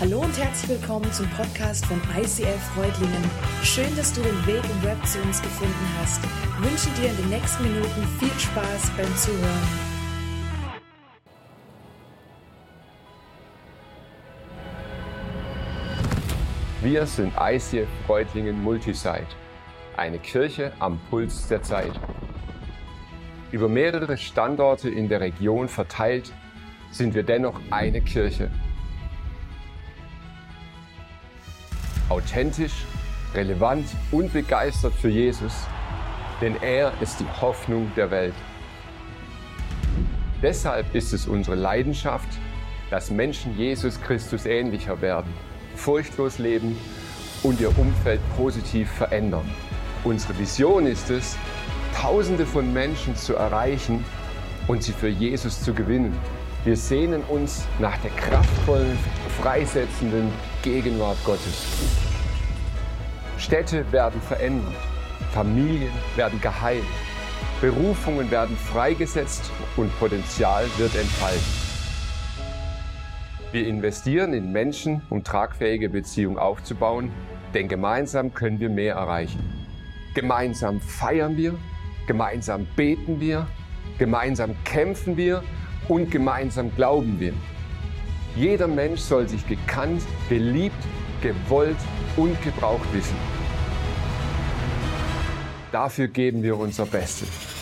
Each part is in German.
Hallo und herzlich willkommen zum Podcast von ICF Freudlingen. Schön, dass du den Weg im Web zu uns gefunden hast. Ich wünsche dir in den nächsten Minuten viel Spaß beim Zuhören. Wir sind ICF Freudlingen Multisite, eine Kirche am Puls der Zeit. Über mehrere Standorte in der Region verteilt sind wir dennoch eine Kirche authentisch, relevant und begeistert für Jesus, denn er ist die Hoffnung der Welt. Deshalb ist es unsere Leidenschaft, dass Menschen Jesus Christus ähnlicher werden, furchtlos leben und ihr Umfeld positiv verändern. Unsere Vision ist es, Tausende von Menschen zu erreichen und sie für Jesus zu gewinnen. Wir sehnen uns nach der kraftvollen, freisetzenden Gegenwart Gottes. Städte werden verändert, Familien werden geheilt, Berufungen werden freigesetzt und Potenzial wird entfalten. Wir investieren in Menschen, um tragfähige Beziehungen aufzubauen, denn gemeinsam können wir mehr erreichen. Gemeinsam feiern wir, gemeinsam beten wir, gemeinsam kämpfen wir und gemeinsam glauben wir. Jeder Mensch soll sich gekannt, geliebt, gewollt und gebraucht wissen. Dafür geben wir unser Bestes.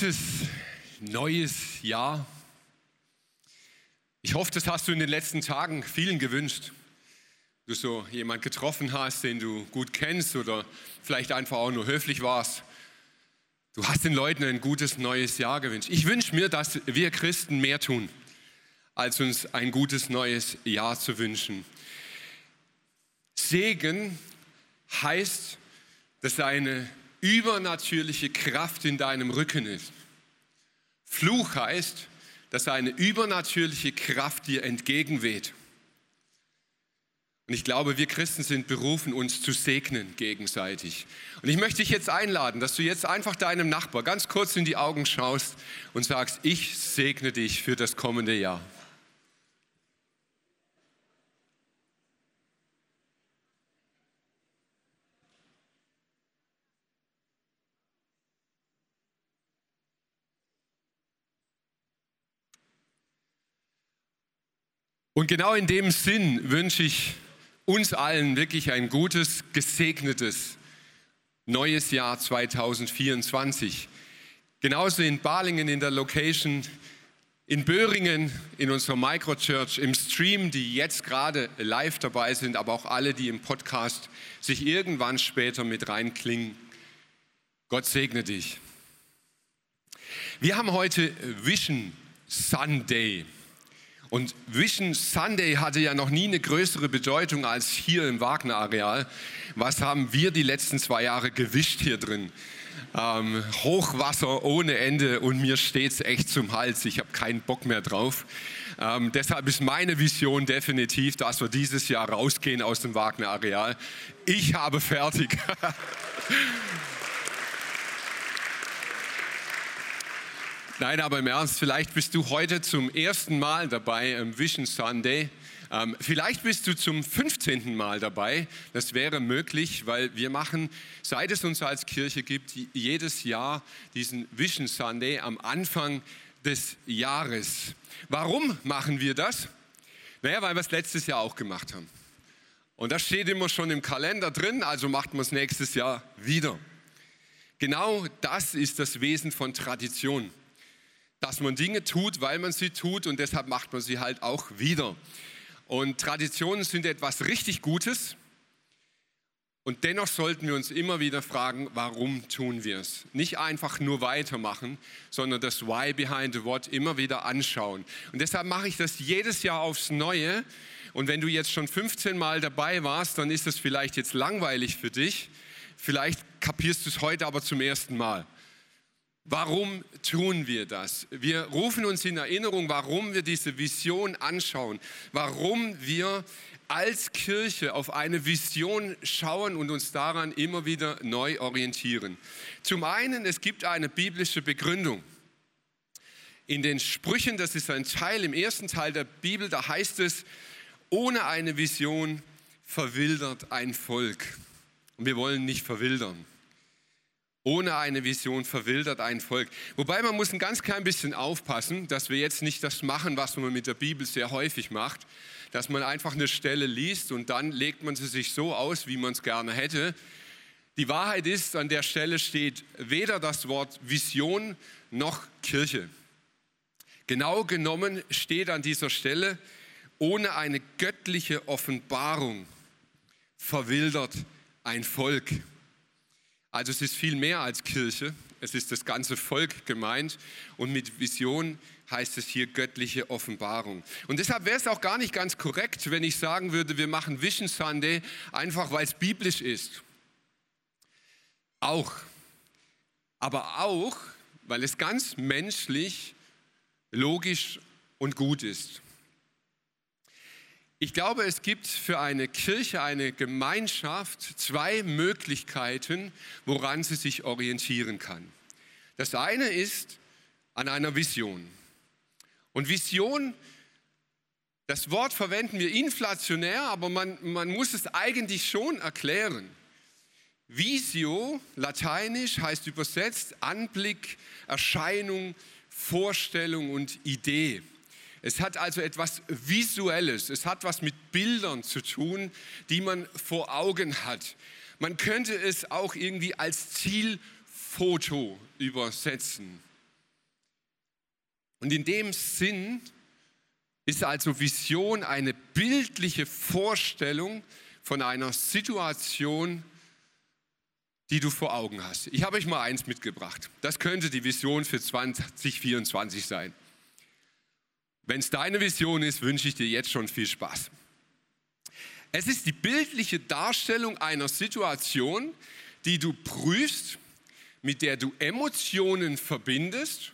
Gutes neues Jahr. Ich hoffe, das hast du in den letzten Tagen vielen gewünscht. Du so jemand getroffen hast, den du gut kennst oder vielleicht einfach auch nur höflich warst. Du hast den Leuten ein gutes neues Jahr gewünscht. Ich wünsche mir, dass wir Christen mehr tun, als uns ein gutes neues Jahr zu wünschen. Segen heißt, dass eine übernatürliche Kraft in deinem Rücken ist. Fluch heißt, dass eine übernatürliche Kraft dir entgegenweht. Und ich glaube, wir Christen sind berufen, uns zu segnen gegenseitig. Und ich möchte dich jetzt einladen, dass du jetzt einfach deinem Nachbar ganz kurz in die Augen schaust und sagst, ich segne dich für das kommende Jahr. Und genau in dem Sinn wünsche ich uns allen wirklich ein gutes, gesegnetes neues Jahr 2024. Genauso in Balingen in der Location, in Böhringen, in unserer Microchurch, im Stream, die jetzt gerade live dabei sind, aber auch alle, die im Podcast sich irgendwann später mit reinklingen. Gott segne dich. Wir haben heute Vision Sunday. Und Vision Sunday hatte ja noch nie eine größere Bedeutung als hier im Wagner-Areal. Was haben wir die letzten zwei Jahre gewischt hier drin? Ähm, Hochwasser ohne Ende und mir steht es echt zum Hals. Ich habe keinen Bock mehr drauf. Ähm, deshalb ist meine Vision definitiv, dass wir dieses Jahr rausgehen aus dem Wagner-Areal. Ich habe fertig. Nein, aber im Ernst, vielleicht bist du heute zum ersten Mal dabei am Vision Sunday. Ähm, vielleicht bist du zum 15. Mal dabei. Das wäre möglich, weil wir machen, seit es uns als Kirche gibt, jedes Jahr diesen Vision Sunday am Anfang des Jahres. Warum machen wir das? Naja, weil wir es letztes Jahr auch gemacht haben. Und das steht immer schon im Kalender drin, also macht man es nächstes Jahr wieder. Genau das ist das Wesen von Tradition dass man Dinge tut, weil man sie tut und deshalb macht man sie halt auch wieder. Und Traditionen sind etwas richtig Gutes. Und dennoch sollten wir uns immer wieder fragen, warum tun wir es? Nicht einfach nur weitermachen, sondern das Why behind the What immer wieder anschauen. Und deshalb mache ich das jedes Jahr aufs Neue. Und wenn du jetzt schon 15 Mal dabei warst, dann ist es vielleicht jetzt langweilig für dich. Vielleicht kapierst du es heute aber zum ersten Mal. Warum tun wir das? Wir rufen uns in Erinnerung, warum wir diese Vision anschauen, warum wir als Kirche auf eine Vision schauen und uns daran immer wieder neu orientieren. Zum einen, es gibt eine biblische Begründung. In den Sprüchen, das ist ein Teil im ersten Teil der Bibel, da heißt es, ohne eine Vision verwildert ein Volk. Und wir wollen nicht verwildern. Ohne eine Vision verwildert ein Volk. Wobei man muss ein ganz klein bisschen aufpassen, dass wir jetzt nicht das machen, was man mit der Bibel sehr häufig macht, dass man einfach eine Stelle liest und dann legt man sie sich so aus, wie man es gerne hätte. Die Wahrheit ist, an der Stelle steht weder das Wort Vision noch Kirche. Genau genommen steht an dieser Stelle, ohne eine göttliche Offenbarung verwildert ein Volk. Also es ist viel mehr als Kirche, es ist das ganze Volk gemeint und mit Vision heißt es hier göttliche Offenbarung. Und deshalb wäre es auch gar nicht ganz korrekt, wenn ich sagen würde, wir machen Vision Sunday einfach, weil es biblisch ist. Auch. Aber auch, weil es ganz menschlich, logisch und gut ist. Ich glaube, es gibt für eine Kirche, eine Gemeinschaft zwei Möglichkeiten, woran sie sich orientieren kann. Das eine ist an einer Vision. Und Vision, das Wort verwenden wir inflationär, aber man, man muss es eigentlich schon erklären. Visio, lateinisch, heißt übersetzt Anblick, Erscheinung, Vorstellung und Idee. Es hat also etwas Visuelles, es hat was mit Bildern zu tun, die man vor Augen hat. Man könnte es auch irgendwie als Zielfoto übersetzen. Und in dem Sinn ist also Vision eine bildliche Vorstellung von einer Situation, die du vor Augen hast. Ich habe euch mal eins mitgebracht. Das könnte die Vision für 2024 sein. Wenn es deine Vision ist, wünsche ich dir jetzt schon viel Spaß. Es ist die bildliche Darstellung einer Situation, die du prüfst, mit der du Emotionen verbindest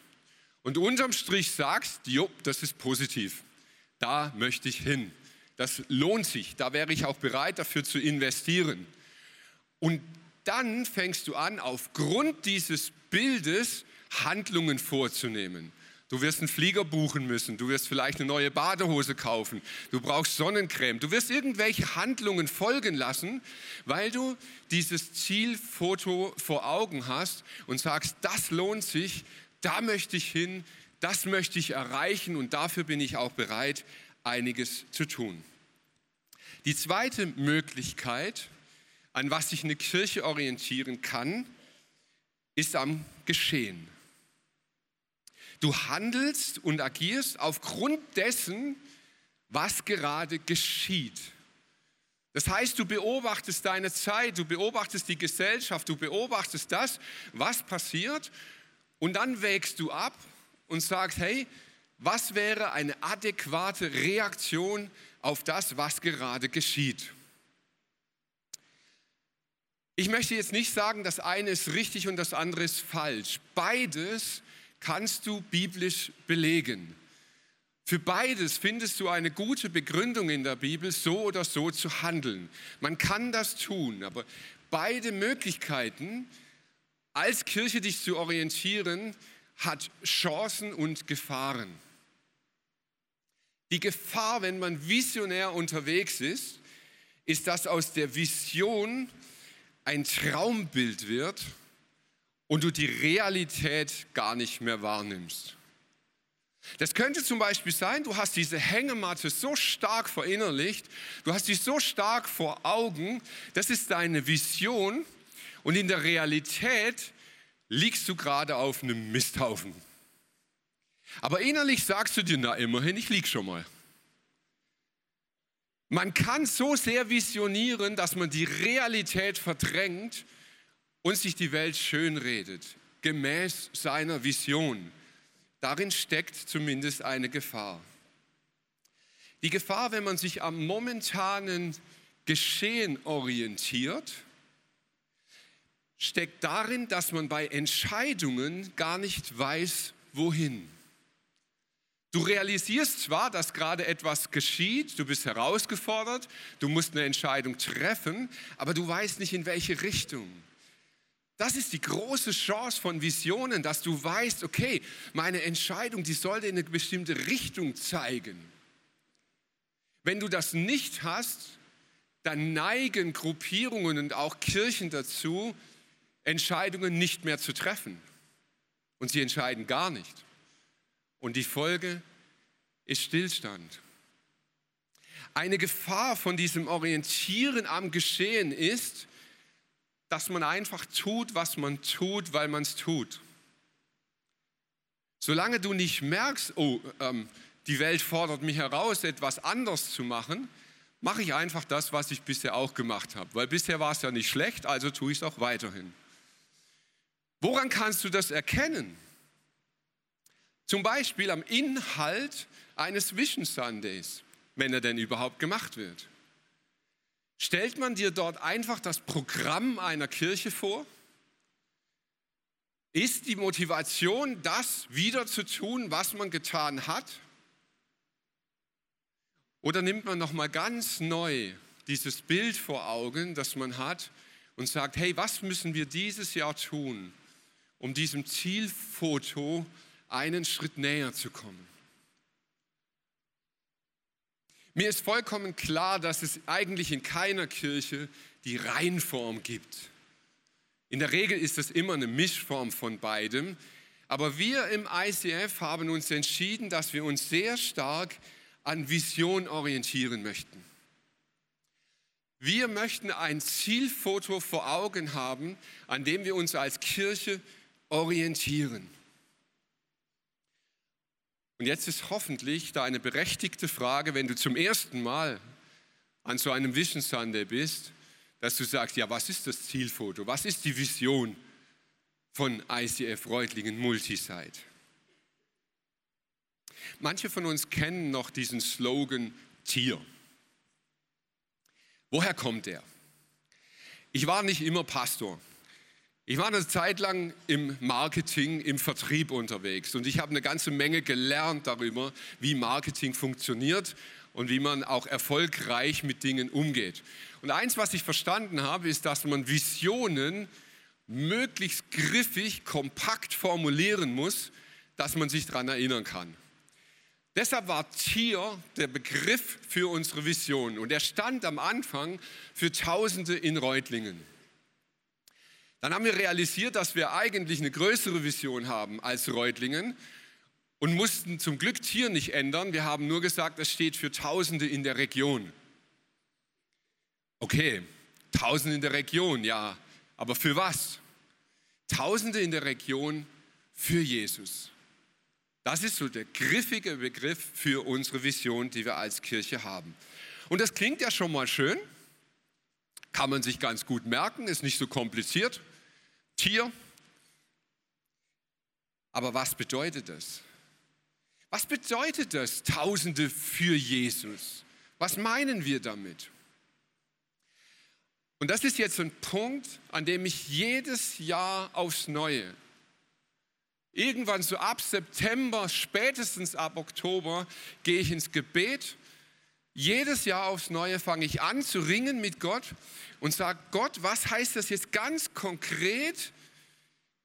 und unterm Strich sagst, jo, das ist positiv, da möchte ich hin, das lohnt sich, da wäre ich auch bereit dafür zu investieren. Und dann fängst du an, aufgrund dieses Bildes Handlungen vorzunehmen. Du wirst einen Flieger buchen müssen, du wirst vielleicht eine neue Badehose kaufen, du brauchst Sonnencreme, du wirst irgendwelche Handlungen folgen lassen, weil du dieses Zielfoto vor Augen hast und sagst, das lohnt sich, da möchte ich hin, das möchte ich erreichen und dafür bin ich auch bereit, einiges zu tun. Die zweite Möglichkeit, an was sich eine Kirche orientieren kann, ist am Geschehen. Du handelst und agierst aufgrund dessen, was gerade geschieht. Das heißt, du beobachtest deine Zeit, du beobachtest die Gesellschaft, du beobachtest das, was passiert und dann wägst du ab und sagst, hey, was wäre eine adäquate Reaktion auf das, was gerade geschieht? Ich möchte jetzt nicht sagen, das eine ist richtig und das andere ist falsch. Beides kannst du biblisch belegen. Für beides findest du eine gute Begründung in der Bibel, so oder so zu handeln. Man kann das tun, aber beide Möglichkeiten, als Kirche dich zu orientieren, hat Chancen und Gefahren. Die Gefahr, wenn man visionär unterwegs ist, ist, dass aus der Vision ein Traumbild wird und du die Realität gar nicht mehr wahrnimmst. Das könnte zum Beispiel sein, du hast diese Hängematte so stark verinnerlicht, du hast sie so stark vor Augen, das ist deine Vision und in der Realität liegst du gerade auf einem Misthaufen. Aber innerlich sagst du dir, na immerhin, ich lieg schon mal. Man kann so sehr visionieren, dass man die Realität verdrängt und sich die Welt schönredet, gemäß seiner Vision. Darin steckt zumindest eine Gefahr. Die Gefahr, wenn man sich am momentanen Geschehen orientiert, steckt darin, dass man bei Entscheidungen gar nicht weiß, wohin. Du realisierst zwar, dass gerade etwas geschieht, du bist herausgefordert, du musst eine Entscheidung treffen, aber du weißt nicht, in welche Richtung. Das ist die große Chance von Visionen, dass du weißt, okay, meine Entscheidung, die sollte in eine bestimmte Richtung zeigen. Wenn du das nicht hast, dann neigen Gruppierungen und auch Kirchen dazu, Entscheidungen nicht mehr zu treffen. Und sie entscheiden gar nicht. Und die Folge ist Stillstand. Eine Gefahr von diesem Orientieren am Geschehen ist, dass man einfach tut, was man tut, weil man es tut. Solange du nicht merkst, oh, ähm, die Welt fordert mich heraus, etwas anders zu machen, mache ich einfach das, was ich bisher auch gemacht habe. Weil bisher war es ja nicht schlecht, also tue ich es auch weiterhin. Woran kannst du das erkennen? Zum Beispiel am Inhalt eines Vision Sundays, wenn er denn überhaupt gemacht wird. Stellt man dir dort einfach das Programm einer Kirche vor? Ist die Motivation, das wieder zu tun, was man getan hat? Oder nimmt man noch mal ganz neu dieses Bild vor Augen, das man hat und sagt, hey, was müssen wir dieses Jahr tun, um diesem Zielfoto einen Schritt näher zu kommen. Mir ist vollkommen klar, dass es eigentlich in keiner Kirche die Reinform gibt. In der Regel ist es immer eine Mischform von beidem. Aber wir im ICF haben uns entschieden, dass wir uns sehr stark an Vision orientieren möchten. Wir möchten ein Zielfoto vor Augen haben, an dem wir uns als Kirche orientieren. Und jetzt ist hoffentlich da eine berechtigte Frage, wenn du zum ersten Mal an so einem Vision Sunday bist, dass du sagst, ja, was ist das Zielfoto? Was ist die Vision von ICF Reutlingen Multisite? Manche von uns kennen noch diesen Slogan Tier. Woher kommt der? Ich war nicht immer Pastor. Ich war eine Zeit lang im Marketing, im Vertrieb unterwegs und ich habe eine ganze Menge gelernt darüber, wie Marketing funktioniert und wie man auch erfolgreich mit Dingen umgeht. Und eins, was ich verstanden habe, ist, dass man Visionen möglichst griffig, kompakt formulieren muss, dass man sich daran erinnern kann. Deshalb war Tier der Begriff für unsere Vision und er stand am Anfang für Tausende in Reutlingen. Dann haben wir realisiert, dass wir eigentlich eine größere Vision haben als Reutlingen und mussten zum Glück Tier nicht ändern. Wir haben nur gesagt, es steht für Tausende in der Region. Okay, Tausende in der Region, ja, aber für was? Tausende in der Region für Jesus. Das ist so der griffige Begriff für unsere Vision, die wir als Kirche haben. Und das klingt ja schon mal schön, kann man sich ganz gut merken, ist nicht so kompliziert. Tier. Aber was bedeutet das? Was bedeutet das, Tausende für Jesus? Was meinen wir damit? Und das ist jetzt ein Punkt, an dem ich jedes Jahr aufs Neue, irgendwann so ab September, spätestens ab Oktober, gehe ich ins Gebet. Jedes Jahr aufs Neue fange ich an zu ringen mit Gott und sage, Gott, was heißt das jetzt ganz konkret?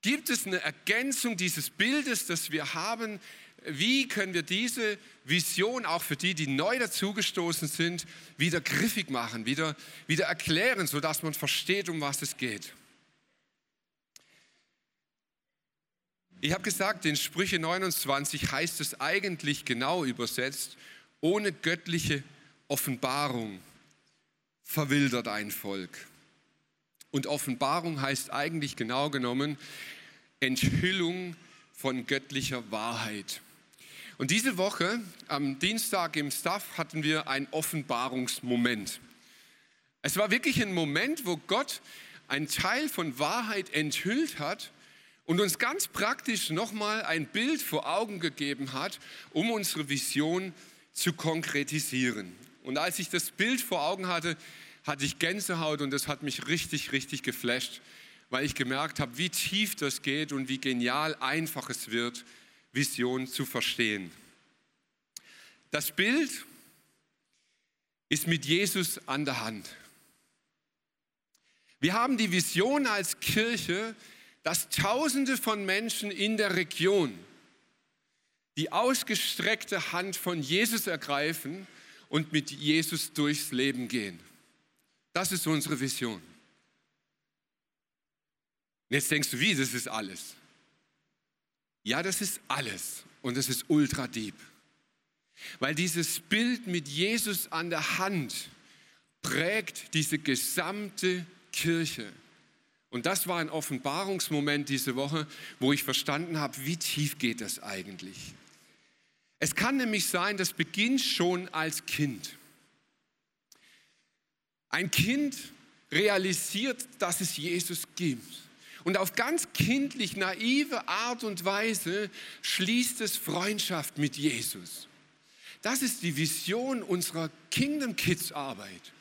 Gibt es eine Ergänzung dieses Bildes, das wir haben? Wie können wir diese Vision auch für die, die neu dazugestoßen sind, wieder griffig machen, wieder, wieder erklären, sodass man versteht, um was es geht? Ich habe gesagt, in Sprüche 29 heißt es eigentlich genau übersetzt, ohne göttliche Offenbarung verwildert ein Volk. Und Offenbarung heißt eigentlich genau genommen Enthüllung von göttlicher Wahrheit. Und diese Woche, am Dienstag im Staff, hatten wir einen Offenbarungsmoment. Es war wirklich ein Moment, wo Gott einen Teil von Wahrheit enthüllt hat und uns ganz praktisch nochmal ein Bild vor Augen gegeben hat, um unsere Vision zu konkretisieren. Und als ich das Bild vor Augen hatte, hatte ich Gänsehaut und das hat mich richtig, richtig geflasht, weil ich gemerkt habe, wie tief das geht und wie genial einfach es wird, Vision zu verstehen. Das Bild ist mit Jesus an der Hand. Wir haben die Vision als Kirche, dass Tausende von Menschen in der Region die ausgestreckte Hand von Jesus ergreifen und mit Jesus durchs Leben gehen. Das ist unsere Vision. Und jetzt denkst du, wie, das ist alles. Ja, das ist alles und das ist ultra deep. Weil dieses Bild mit Jesus an der Hand prägt diese gesamte Kirche. Und das war ein Offenbarungsmoment diese Woche, wo ich verstanden habe, wie tief geht das eigentlich. Es kann nämlich sein, das beginnt schon als Kind. Ein Kind realisiert, dass es Jesus gibt. Und auf ganz kindlich naive Art und Weise schließt es Freundschaft mit Jesus. Das ist die Vision unserer Kingdom Kids Arbeit.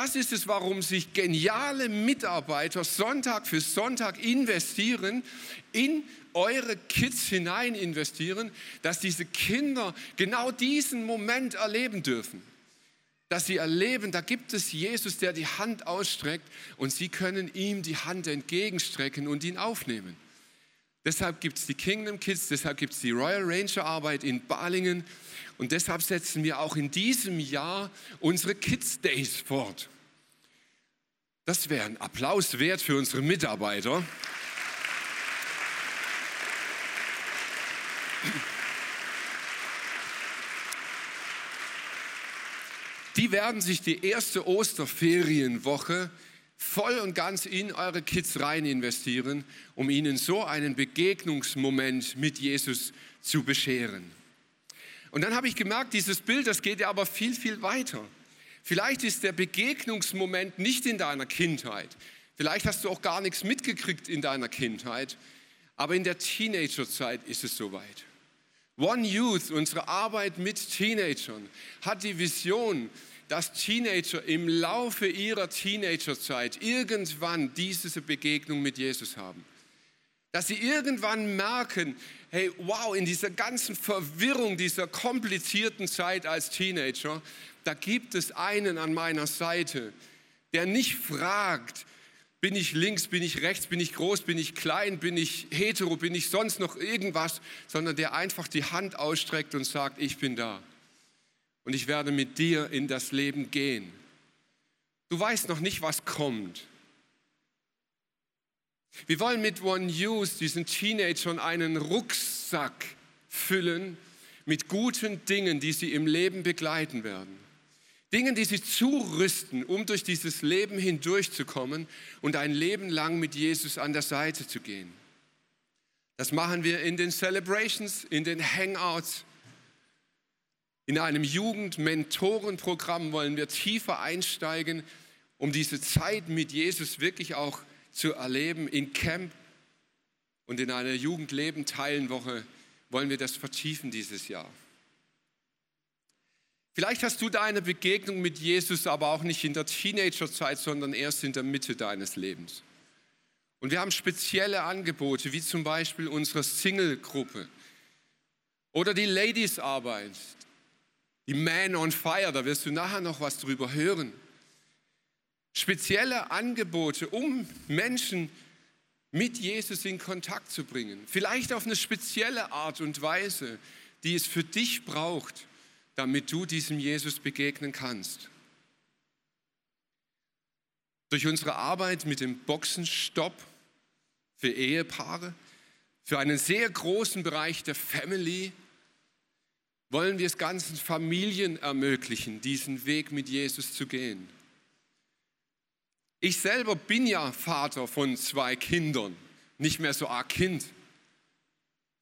Das ist es, warum sich geniale Mitarbeiter Sonntag für Sonntag investieren, in eure Kids hinein investieren, dass diese Kinder genau diesen Moment erleben dürfen. Dass sie erleben, da gibt es Jesus, der die Hand ausstreckt und sie können ihm die Hand entgegenstrecken und ihn aufnehmen. Deshalb gibt es die Kingdom Kids, deshalb gibt es die Royal Ranger Arbeit in Balingen und deshalb setzen wir auch in diesem Jahr unsere Kids Days fort. Das wäre ein Applaus wert für unsere Mitarbeiter. Die werden sich die erste Osterferienwoche voll und ganz in eure Kids rein investieren, um ihnen so einen Begegnungsmoment mit Jesus zu bescheren. Und dann habe ich gemerkt, dieses Bild, das geht ja aber viel, viel weiter. Vielleicht ist der Begegnungsmoment nicht in deiner Kindheit. Vielleicht hast du auch gar nichts mitgekriegt in deiner Kindheit. Aber in der Teenagerzeit ist es soweit. One Youth, unsere Arbeit mit Teenagern, hat die Vision, dass Teenager im Laufe ihrer Teenagerzeit irgendwann diese Begegnung mit Jesus haben. Dass sie irgendwann merken, hey, wow, in dieser ganzen Verwirrung dieser komplizierten Zeit als Teenager, da gibt es einen an meiner Seite, der nicht fragt, bin ich links, bin ich rechts, bin ich groß, bin ich klein, bin ich hetero, bin ich sonst noch irgendwas, sondern der einfach die Hand ausstreckt und sagt, ich bin da. Und ich werde mit dir in das Leben gehen. Du weißt noch nicht, was kommt. Wir wollen mit One Use diesen Teenagern einen Rucksack füllen mit guten Dingen, die sie im Leben begleiten werden. Dingen, die sie zurüsten, um durch dieses Leben hindurchzukommen und ein Leben lang mit Jesus an der Seite zu gehen. Das machen wir in den Celebrations, in den Hangouts. In einem Jugendmentorenprogramm wollen wir tiefer einsteigen, um diese Zeit mit Jesus wirklich auch zu erleben. In Camp und in einer Jugendleben-Teilenwoche wollen wir das vertiefen dieses Jahr. Vielleicht hast du deine Begegnung mit Jesus aber auch nicht in der Teenagerzeit, sondern erst in der Mitte deines Lebens. Und wir haben spezielle Angebote, wie zum Beispiel unsere Single-Gruppe oder die Ladies-Arbeit, die Man on Fire, da wirst du nachher noch was drüber hören. Spezielle Angebote, um Menschen mit Jesus in Kontakt zu bringen. Vielleicht auf eine spezielle Art und Weise, die es für dich braucht, damit du diesem Jesus begegnen kannst. Durch unsere Arbeit mit dem Boxenstopp für Ehepaare, für einen sehr großen Bereich der Family, wollen wir es ganzen Familien ermöglichen, diesen Weg mit Jesus zu gehen. Ich selber bin ja Vater von zwei Kindern, nicht mehr so arg Kind.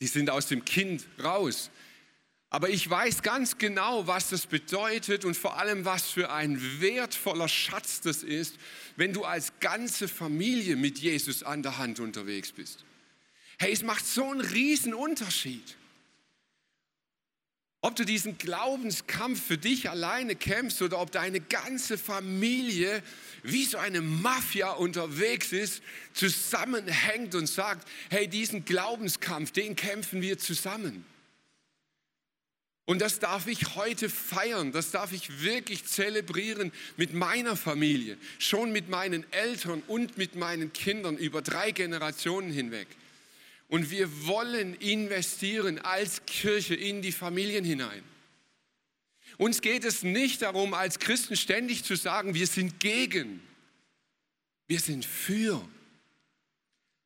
Die sind aus dem Kind raus. Aber ich weiß ganz genau, was das bedeutet und vor allem, was für ein wertvoller Schatz das ist, wenn du als ganze Familie mit Jesus an der Hand unterwegs bist. Hey, es macht so einen riesen Unterschied. Ob du diesen Glaubenskampf für dich alleine kämpfst oder ob deine ganze Familie wie so eine Mafia unterwegs ist, zusammenhängt und sagt, hey, diesen Glaubenskampf, den kämpfen wir zusammen. Und das darf ich heute feiern, das darf ich wirklich zelebrieren mit meiner Familie, schon mit meinen Eltern und mit meinen Kindern über drei Generationen hinweg. Und wir wollen investieren als Kirche in die Familien hinein. Uns geht es nicht darum, als Christen ständig zu sagen, wir sind gegen. Wir sind für.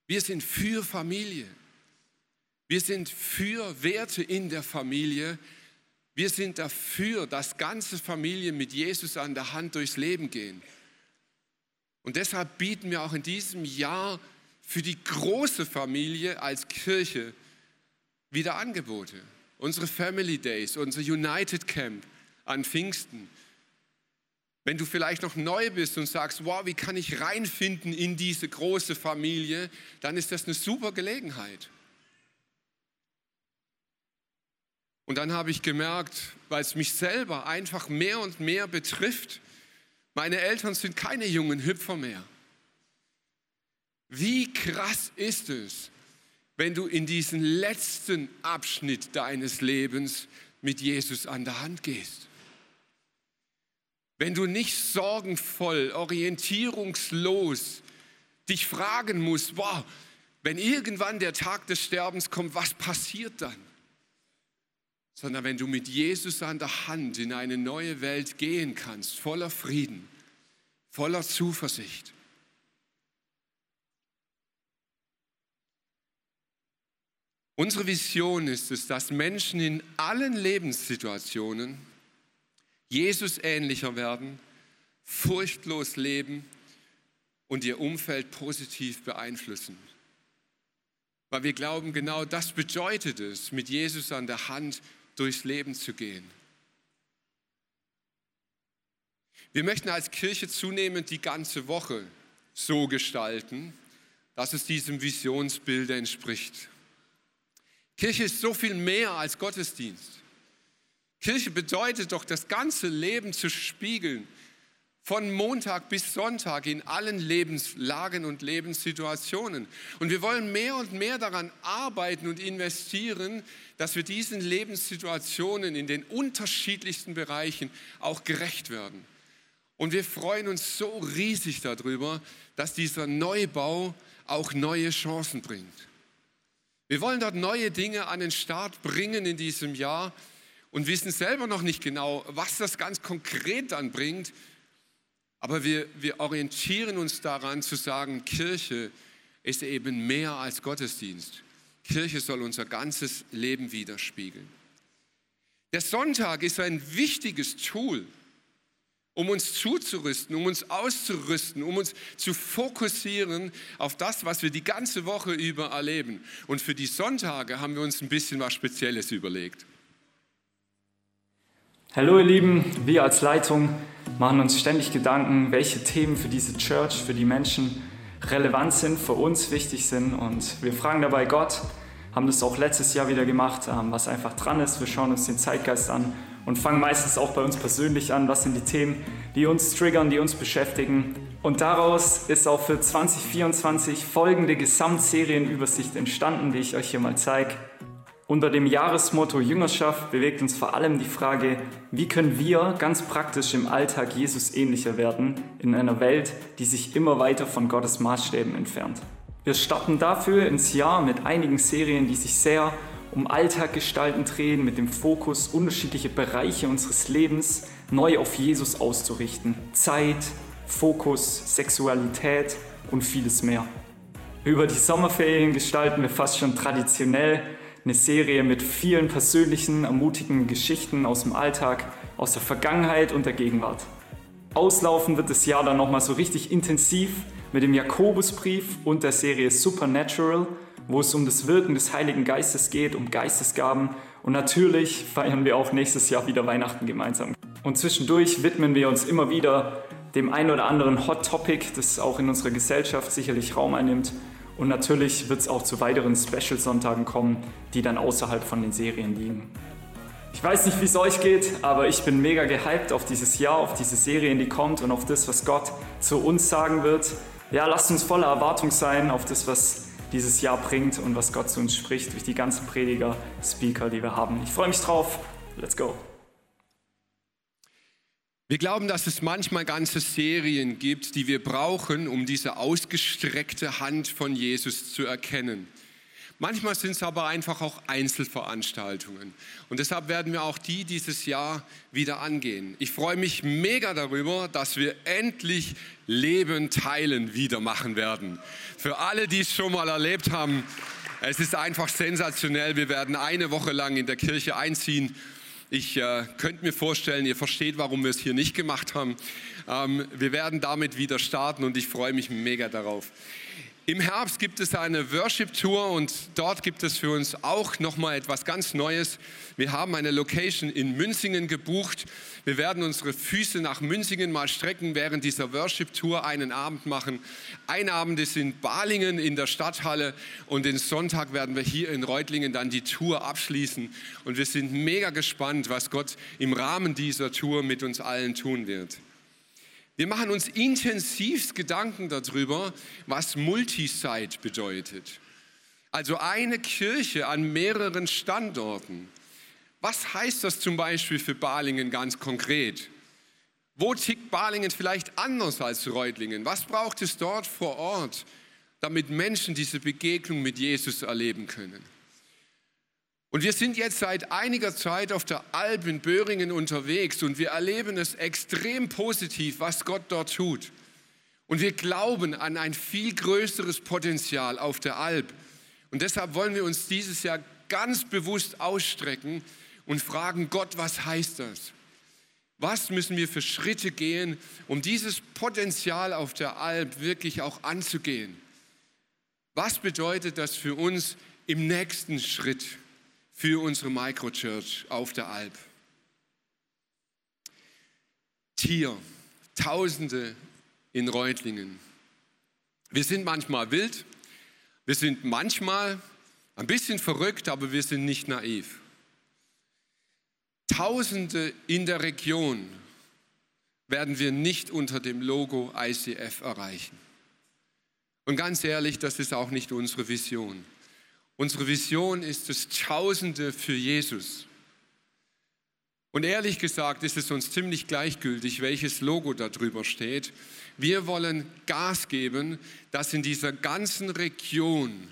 Wir sind für Familie. Wir sind für Werte in der Familie, wir sind dafür, dass ganze Familien mit Jesus an der Hand durchs Leben gehen. Und deshalb bieten wir auch in diesem Jahr für die große Familie als Kirche wieder Angebote. Unsere Family Days, unser United Camp an Pfingsten. Wenn du vielleicht noch neu bist und sagst, wow, wie kann ich reinfinden in diese große Familie, dann ist das eine super Gelegenheit. Und dann habe ich gemerkt, weil es mich selber einfach mehr und mehr betrifft, meine Eltern sind keine jungen Hüpfer mehr. Wie krass ist es, wenn du in diesen letzten Abschnitt deines Lebens mit Jesus an der Hand gehst? Wenn du nicht sorgenvoll, orientierungslos dich fragen musst, wow, wenn irgendwann der Tag des Sterbens kommt, was passiert dann? sondern wenn du mit Jesus an der Hand in eine neue Welt gehen kannst, voller Frieden, voller Zuversicht. Unsere Vision ist es, dass Menschen in allen Lebenssituationen Jesus ähnlicher werden, furchtlos leben und ihr Umfeld positiv beeinflussen. Weil wir glauben, genau das bedeutet es, mit Jesus an der Hand durchs Leben zu gehen. Wir möchten als Kirche zunehmend die ganze Woche so gestalten, dass es diesem Visionsbild entspricht. Kirche ist so viel mehr als Gottesdienst. Kirche bedeutet doch, das ganze Leben zu spiegeln, von Montag bis Sonntag in allen Lebenslagen und Lebenssituationen. Und wir wollen mehr und mehr daran arbeiten und investieren, dass wir diesen Lebenssituationen in den unterschiedlichsten Bereichen auch gerecht werden. Und wir freuen uns so riesig darüber, dass dieser Neubau auch neue Chancen bringt. Wir wollen dort neue Dinge an den Start bringen in diesem Jahr und wissen selber noch nicht genau, was das ganz konkret dann bringt. Aber wir, wir orientieren uns daran zu sagen, Kirche ist eben mehr als Gottesdienst. Kirche soll unser ganzes Leben widerspiegeln. Der Sonntag ist ein wichtiges Tool, um uns zuzurüsten, um uns auszurüsten, um uns zu fokussieren auf das, was wir die ganze Woche über erleben. Und für die Sonntage haben wir uns ein bisschen was Spezielles überlegt. Hallo ihr Lieben, wir als Leitung machen uns ständig Gedanken, welche Themen für diese Church, für die Menschen relevant sind, für uns wichtig sind. Und wir fragen dabei Gott, haben das auch letztes Jahr wieder gemacht, ähm, was einfach dran ist. Wir schauen uns den Zeitgeist an und fangen meistens auch bei uns persönlich an, was sind die Themen, die uns triggern, die uns beschäftigen. Und daraus ist auch für 2024 folgende Gesamtserienübersicht entstanden, die ich euch hier mal zeige. Unter dem Jahresmotto Jüngerschaft bewegt uns vor allem die Frage, wie können wir ganz praktisch im Alltag Jesus ähnlicher werden in einer Welt, die sich immer weiter von Gottes Maßstäben entfernt. Wir starten dafür ins Jahr mit einigen Serien, die sich sehr um Alltag gestalten drehen, mit dem Fokus, unterschiedliche Bereiche unseres Lebens neu auf Jesus auszurichten. Zeit, Fokus, Sexualität und vieles mehr. Über die Sommerferien gestalten wir fast schon traditionell eine Serie mit vielen persönlichen, ermutigenden Geschichten aus dem Alltag, aus der Vergangenheit und der Gegenwart. Auslaufen wird das Jahr dann nochmal so richtig intensiv mit dem Jakobusbrief und der Serie Supernatural, wo es um das Wirken des Heiligen Geistes geht, um Geistesgaben. Und natürlich feiern wir auch nächstes Jahr wieder Weihnachten gemeinsam. Und zwischendurch widmen wir uns immer wieder dem ein oder anderen Hot Topic, das auch in unserer Gesellschaft sicherlich Raum einnimmt. Und natürlich wird es auch zu weiteren Special-Sonntagen kommen, die dann außerhalb von den Serien liegen. Ich weiß nicht, wie es euch geht, aber ich bin mega gehypt auf dieses Jahr, auf diese Serien, die kommt und auf das, was Gott zu uns sagen wird. Ja, lasst uns voller Erwartung sein auf das, was dieses Jahr bringt und was Gott zu uns spricht durch die ganzen Prediger, Speaker, die wir haben. Ich freue mich drauf. Let's go. Wir glauben, dass es manchmal ganze Serien gibt, die wir brauchen, um diese ausgestreckte Hand von Jesus zu erkennen. Manchmal sind es aber einfach auch Einzelveranstaltungen. Und deshalb werden wir auch die dieses Jahr wieder angehen. Ich freue mich mega darüber, dass wir endlich Leben teilen wieder machen werden. Für alle, die es schon mal erlebt haben, es ist einfach sensationell. Wir werden eine Woche lang in der Kirche einziehen. Ich äh, könnte mir vorstellen, ihr versteht, warum wir es hier nicht gemacht haben. Ähm, wir werden damit wieder starten und ich freue mich mega darauf. Im Herbst gibt es eine Worship-Tour und dort gibt es für uns auch nochmal etwas ganz Neues. Wir haben eine Location in Münzingen gebucht. Wir werden unsere Füße nach Münzingen mal strecken, während dieser Worship-Tour einen Abend machen. Ein Abend ist in Balingen in der Stadthalle und den Sonntag werden wir hier in Reutlingen dann die Tour abschließen. Und wir sind mega gespannt, was Gott im Rahmen dieser Tour mit uns allen tun wird. Wir machen uns intensivst Gedanken darüber, was Multisite bedeutet. Also eine Kirche an mehreren Standorten. Was heißt das zum Beispiel für Balingen ganz konkret? Wo tickt Balingen vielleicht anders als Reutlingen? Was braucht es dort vor Ort, damit Menschen diese Begegnung mit Jesus erleben können? Und wir sind jetzt seit einiger Zeit auf der Alp in Böhringen unterwegs und wir erleben es extrem positiv, was Gott dort tut. Und wir glauben an ein viel größeres Potenzial auf der Alp. Und deshalb wollen wir uns dieses Jahr ganz bewusst ausstrecken und fragen, Gott, was heißt das? Was müssen wir für Schritte gehen, um dieses Potenzial auf der Alp wirklich auch anzugehen? Was bedeutet das für uns im nächsten Schritt? Für unsere Microchurch auf der Alp. Tier, Tausende in Reutlingen. Wir sind manchmal wild, wir sind manchmal ein bisschen verrückt, aber wir sind nicht naiv. Tausende in der Region werden wir nicht unter dem Logo ICF erreichen. Und ganz ehrlich, das ist auch nicht unsere Vision. Unsere Vision ist es Tausende für Jesus. Und ehrlich gesagt ist es uns ziemlich gleichgültig, welches Logo da drüber steht. Wir wollen Gas geben, dass in dieser ganzen Region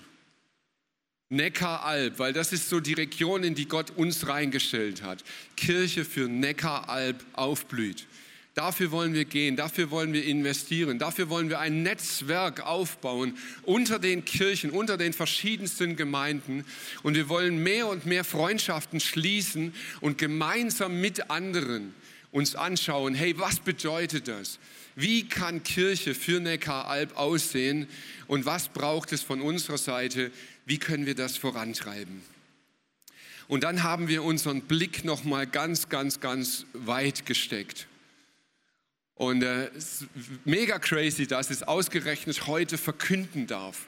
Neckaralb, weil das ist so die Region, in die Gott uns reingestellt hat, Kirche für Neckaralb aufblüht. Dafür wollen wir gehen, dafür wollen wir investieren, dafür wollen wir ein Netzwerk aufbauen unter den Kirchen, unter den verschiedensten Gemeinden. Und wir wollen mehr und mehr Freundschaften schließen und gemeinsam mit anderen uns anschauen, hey, was bedeutet das? Wie kann Kirche für Neckaralb aussehen und was braucht es von unserer Seite? Wie können wir das vorantreiben? Und dann haben wir unseren Blick noch mal ganz, ganz, ganz weit gesteckt. Und äh, es ist mega crazy, dass es ausgerechnet heute verkünden darf.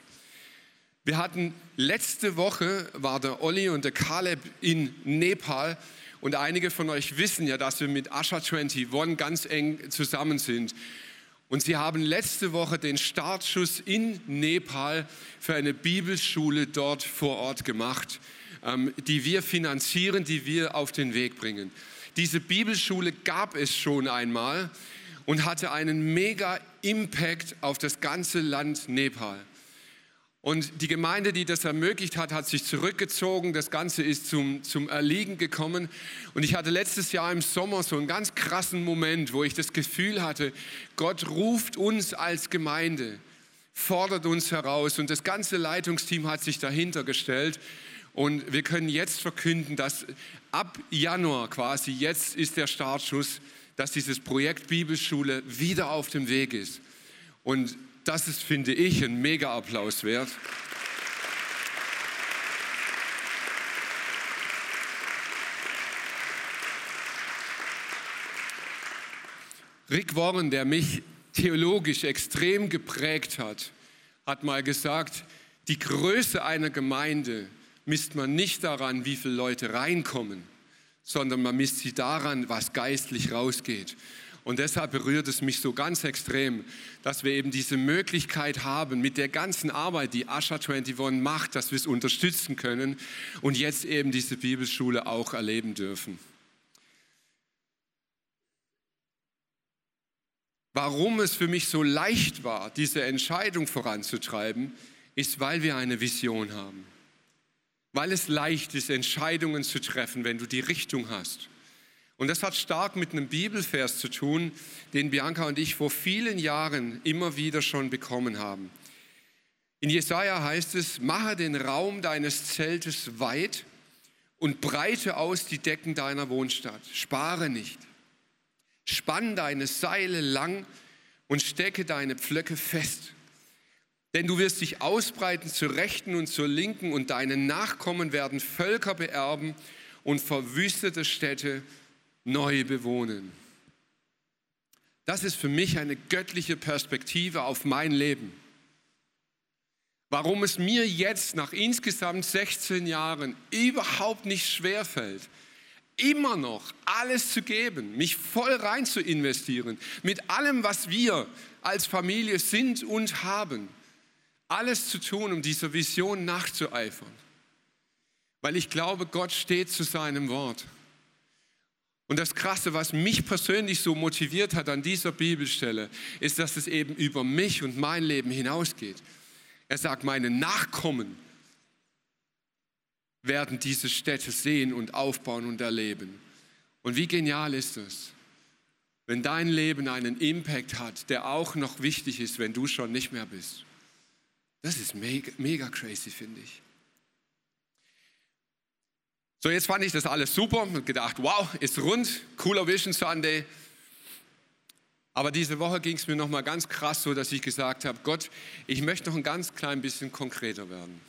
Wir hatten letzte Woche war der Olli und der Caleb in Nepal und einige von euch wissen ja, dass wir mit Asha 21 ganz eng zusammen sind. Und sie haben letzte Woche den Startschuss in Nepal für eine Bibelschule dort vor Ort gemacht, ähm, die wir finanzieren, die wir auf den Weg bringen. Diese Bibelschule gab es schon einmal und hatte einen mega Impact auf das ganze Land Nepal. Und die Gemeinde, die das ermöglicht hat, hat sich zurückgezogen. Das Ganze ist zum, zum Erliegen gekommen. Und ich hatte letztes Jahr im Sommer so einen ganz krassen Moment, wo ich das Gefühl hatte, Gott ruft uns als Gemeinde, fordert uns heraus. Und das ganze Leitungsteam hat sich dahinter gestellt. Und wir können jetzt verkünden, dass ab Januar quasi, jetzt ist der Startschuss, dass dieses Projekt Bibelschule wieder auf dem Weg ist. Und das ist, finde ich, ein Mega-Applaus wert. Rick Warren, der mich theologisch extrem geprägt hat, hat mal gesagt, die Größe einer Gemeinde misst man nicht daran, wie viele Leute reinkommen, sondern man misst sie daran, was geistlich rausgeht. Und deshalb berührt es mich so ganz extrem, dass wir eben diese Möglichkeit haben, mit der ganzen Arbeit, die Asha 21 macht, dass wir es unterstützen können und jetzt eben diese Bibelschule auch erleben dürfen. Warum es für mich so leicht war, diese Entscheidung voranzutreiben, ist, weil wir eine Vision haben. Weil es leicht ist, Entscheidungen zu treffen, wenn du die Richtung hast. Und das hat stark mit einem Bibelvers zu tun, den Bianca und ich vor vielen Jahren immer wieder schon bekommen haben. In Jesaja heißt es: Mache den Raum deines Zeltes weit und breite aus die Decken deiner Wohnstadt. Spare nicht. Spann deine Seile lang und stecke deine Pflöcke fest. Denn du wirst dich ausbreiten zur Rechten und zur Linken und deine Nachkommen werden Völker beerben und verwüstete Städte neu bewohnen. Das ist für mich eine göttliche Perspektive auf mein Leben. Warum es mir jetzt nach insgesamt 16 Jahren überhaupt nicht schwerfällt, immer noch alles zu geben, mich voll rein zu investieren, mit allem, was wir als Familie sind und haben, alles zu tun, um dieser Vision nachzueifern. Weil ich glaube, Gott steht zu seinem Wort. Und das Krasse, was mich persönlich so motiviert hat an dieser Bibelstelle, ist, dass es eben über mich und mein Leben hinausgeht. Er sagt, meine Nachkommen werden diese Städte sehen und aufbauen und erleben. Und wie genial ist es, wenn dein Leben einen Impact hat, der auch noch wichtig ist, wenn du schon nicht mehr bist. Das ist mega, mega crazy, finde ich. So, jetzt fand ich das alles super und gedacht, wow, ist rund, cooler Vision Sunday. Aber diese Woche ging es mir nochmal ganz krass so, dass ich gesagt habe, Gott, ich möchte noch ein ganz klein bisschen konkreter werden.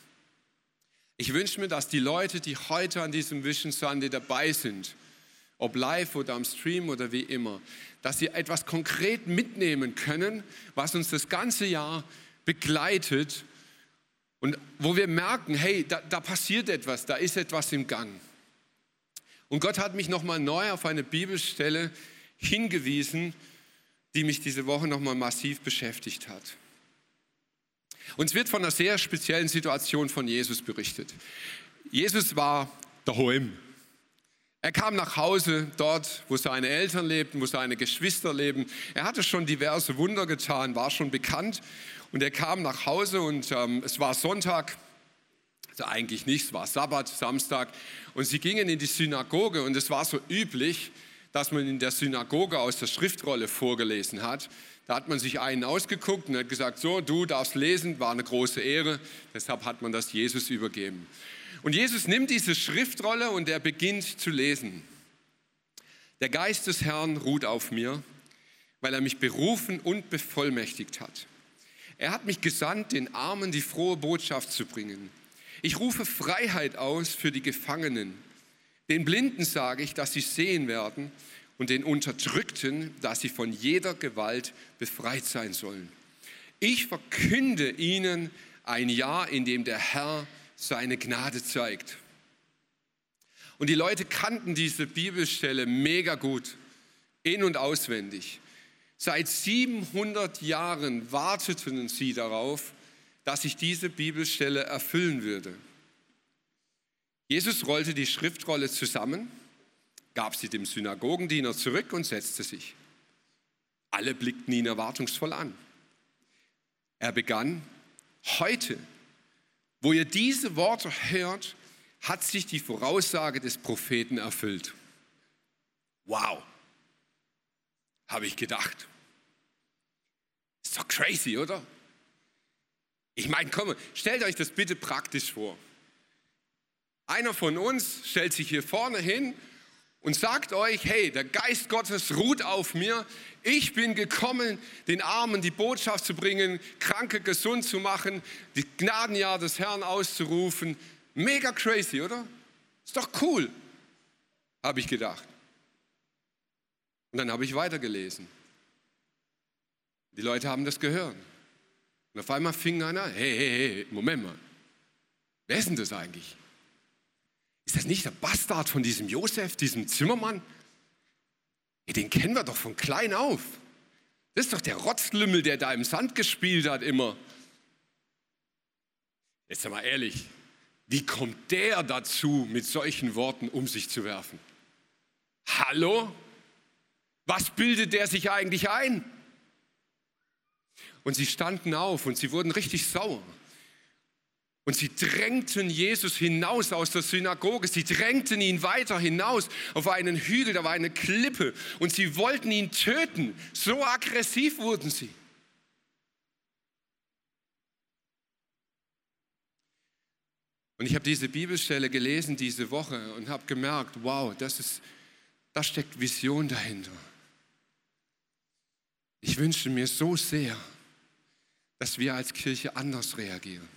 Ich wünsche mir, dass die Leute, die heute an diesem Vision Sunday dabei sind, ob live oder am Stream oder wie immer, dass sie etwas konkret mitnehmen können, was uns das ganze Jahr begleitet und wo wir merken, hey, da, da passiert etwas, da ist etwas im Gang. Und Gott hat mich nochmal neu auf eine Bibelstelle hingewiesen, die mich diese Woche nochmal massiv beschäftigt hat. Uns wird von einer sehr speziellen Situation von Jesus berichtet. Jesus war daheim. Er kam nach Hause, dort, wo seine Eltern lebten, wo seine Geschwister leben. Er hatte schon diverse Wunder getan, war schon bekannt. Und er kam nach Hause und ähm, es war Sonntag, also eigentlich nicht, es war Sabbat, Samstag. Und sie gingen in die Synagoge und es war so üblich, dass man in der Synagoge aus der Schriftrolle vorgelesen hat. Da hat man sich einen ausgeguckt und hat gesagt, so, du darfst lesen, war eine große Ehre. Deshalb hat man das Jesus übergeben. Und Jesus nimmt diese Schriftrolle und er beginnt zu lesen. Der Geist des Herrn ruht auf mir, weil er mich berufen und bevollmächtigt hat. Er hat mich gesandt, den Armen die frohe Botschaft zu bringen. Ich rufe Freiheit aus für die Gefangenen. Den Blinden sage ich, dass sie sehen werden und den Unterdrückten, dass sie von jeder Gewalt befreit sein sollen. Ich verkünde ihnen ein Jahr, in dem der Herr seine Gnade zeigt. Und die Leute kannten diese Bibelstelle mega gut, in und auswendig. Seit 700 Jahren warteten sie darauf, dass sich diese Bibelstelle erfüllen würde. Jesus rollte die Schriftrolle zusammen gab sie dem Synagogendiener zurück und setzte sich. Alle blickten ihn erwartungsvoll an. Er begann, heute, wo ihr diese Worte hört, hat sich die Voraussage des Propheten erfüllt. Wow, habe ich gedacht. Ist doch crazy, oder? Ich meine, komm, stellt euch das bitte praktisch vor. Einer von uns stellt sich hier vorne hin und sagt euch, hey, der Geist Gottes ruht auf mir. Ich bin gekommen, den Armen die Botschaft zu bringen, Kranke gesund zu machen, die Gnadenjahr des Herrn auszurufen. Mega crazy, oder? Ist doch cool, habe ich gedacht. Und dann habe ich weitergelesen. Die Leute haben das gehört. Und auf einmal fing einer, hey, hey, hey, Moment mal. Wer ist denn das eigentlich? Ist das nicht der Bastard von diesem Josef, diesem Zimmermann? Ja, den kennen wir doch von klein auf. Das ist doch der Rotzlümmel, der da im Sand gespielt hat immer. Jetzt mal ehrlich, wie kommt der dazu, mit solchen Worten um sich zu werfen? Hallo? Was bildet der sich eigentlich ein? Und sie standen auf und sie wurden richtig sauer. Und sie drängten Jesus hinaus aus der Synagoge. Sie drängten ihn weiter hinaus auf einen Hügel, da war eine Klippe. Und sie wollten ihn töten. So aggressiv wurden sie. Und ich habe diese Bibelstelle gelesen diese Woche und habe gemerkt, wow, das ist, da steckt Vision dahinter. Ich wünsche mir so sehr, dass wir als Kirche anders reagieren.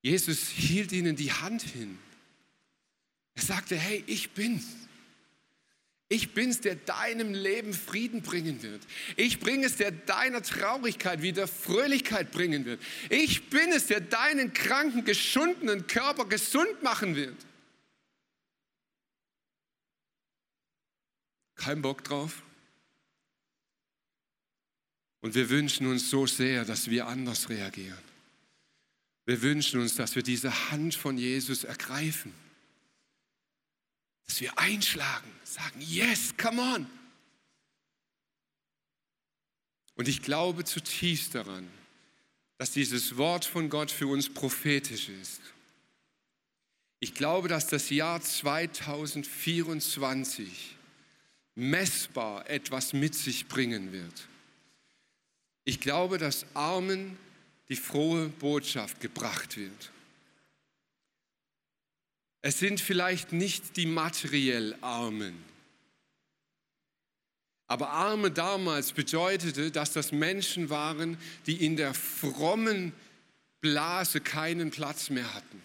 Jesus hielt ihnen die Hand hin. Er sagte, hey, ich bin's. Ich bin's, der deinem Leben Frieden bringen wird. Ich bin es, der deiner Traurigkeit wieder Fröhlichkeit bringen wird. Ich bin es, der deinen kranken, geschundenen Körper gesund machen wird. Kein Bock drauf? Und wir wünschen uns so sehr, dass wir anders reagieren. Wir wünschen uns, dass wir diese Hand von Jesus ergreifen. Dass wir einschlagen, sagen, yes, come on. Und ich glaube zutiefst daran, dass dieses Wort von Gott für uns prophetisch ist. Ich glaube, dass das Jahr 2024 messbar etwas mit sich bringen wird. Ich glaube, dass Armen die frohe Botschaft gebracht wird. Es sind vielleicht nicht die materiell Armen, aber Arme damals bedeutete, dass das Menschen waren, die in der frommen Blase keinen Platz mehr hatten.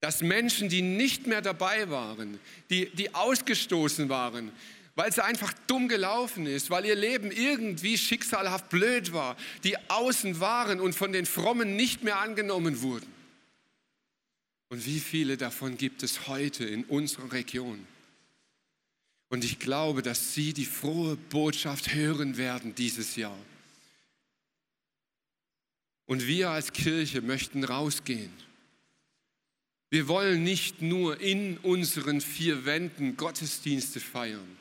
Dass Menschen, die nicht mehr dabei waren, die, die ausgestoßen waren, weil es einfach dumm gelaufen ist, weil ihr Leben irgendwie schicksalhaft blöd war, die außen waren und von den Frommen nicht mehr angenommen wurden. Und wie viele davon gibt es heute in unserer Region? Und ich glaube, dass sie die frohe Botschaft hören werden dieses Jahr. Und wir als Kirche möchten rausgehen. Wir wollen nicht nur in unseren vier Wänden Gottesdienste feiern,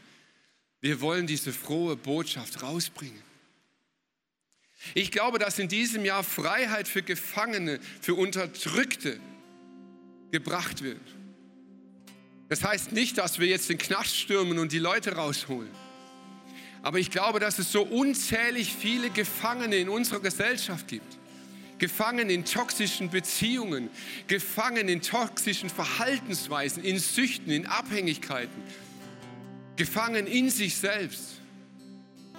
wir wollen diese frohe Botschaft rausbringen. Ich glaube, dass in diesem Jahr Freiheit für Gefangene, für Unterdrückte gebracht wird. Das heißt nicht, dass wir jetzt den Knast stürmen und die Leute rausholen. Aber ich glaube, dass es so unzählig viele Gefangene in unserer Gesellschaft gibt. Gefangen in toxischen Beziehungen, gefangen in toxischen Verhaltensweisen, in Süchten, in Abhängigkeiten, gefangen in sich selbst.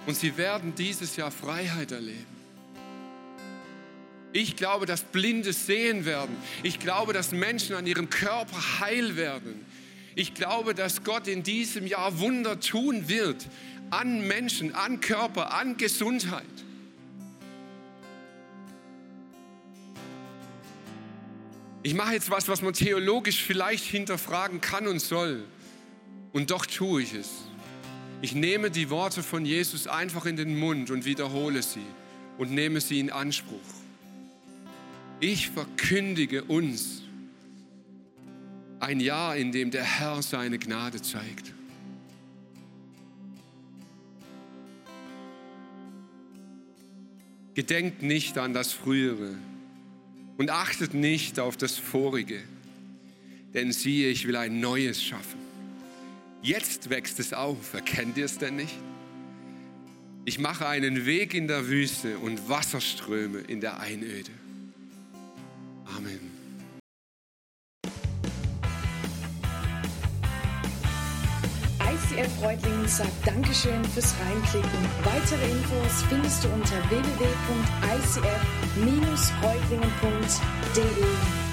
Und sie werden dieses Jahr Freiheit erleben. Ich glaube, dass Blinde sehen werden. Ich glaube, dass Menschen an ihrem Körper heil werden. Ich glaube, dass Gott in diesem Jahr Wunder tun wird an Menschen, an Körper, an Gesundheit. Ich mache jetzt was, was man theologisch vielleicht hinterfragen kann und soll. Und doch tue ich es. Ich nehme die Worte von Jesus einfach in den Mund und wiederhole sie und nehme sie in Anspruch. Ich verkündige uns ein Jahr, in dem der Herr seine Gnade zeigt. Gedenkt nicht an das Frühere und achtet nicht auf das Vorige, denn siehe, ich will ein Neues schaffen. Jetzt wächst es auf. Erkennt ihr es denn nicht? Ich mache einen Weg in der Wüste und Wasserströme in der Einöde. Amen. ICF Reutlingen sagt Dankeschön fürs Reinklicken. Weitere Infos findest du unter www.icf-reutlingen.de.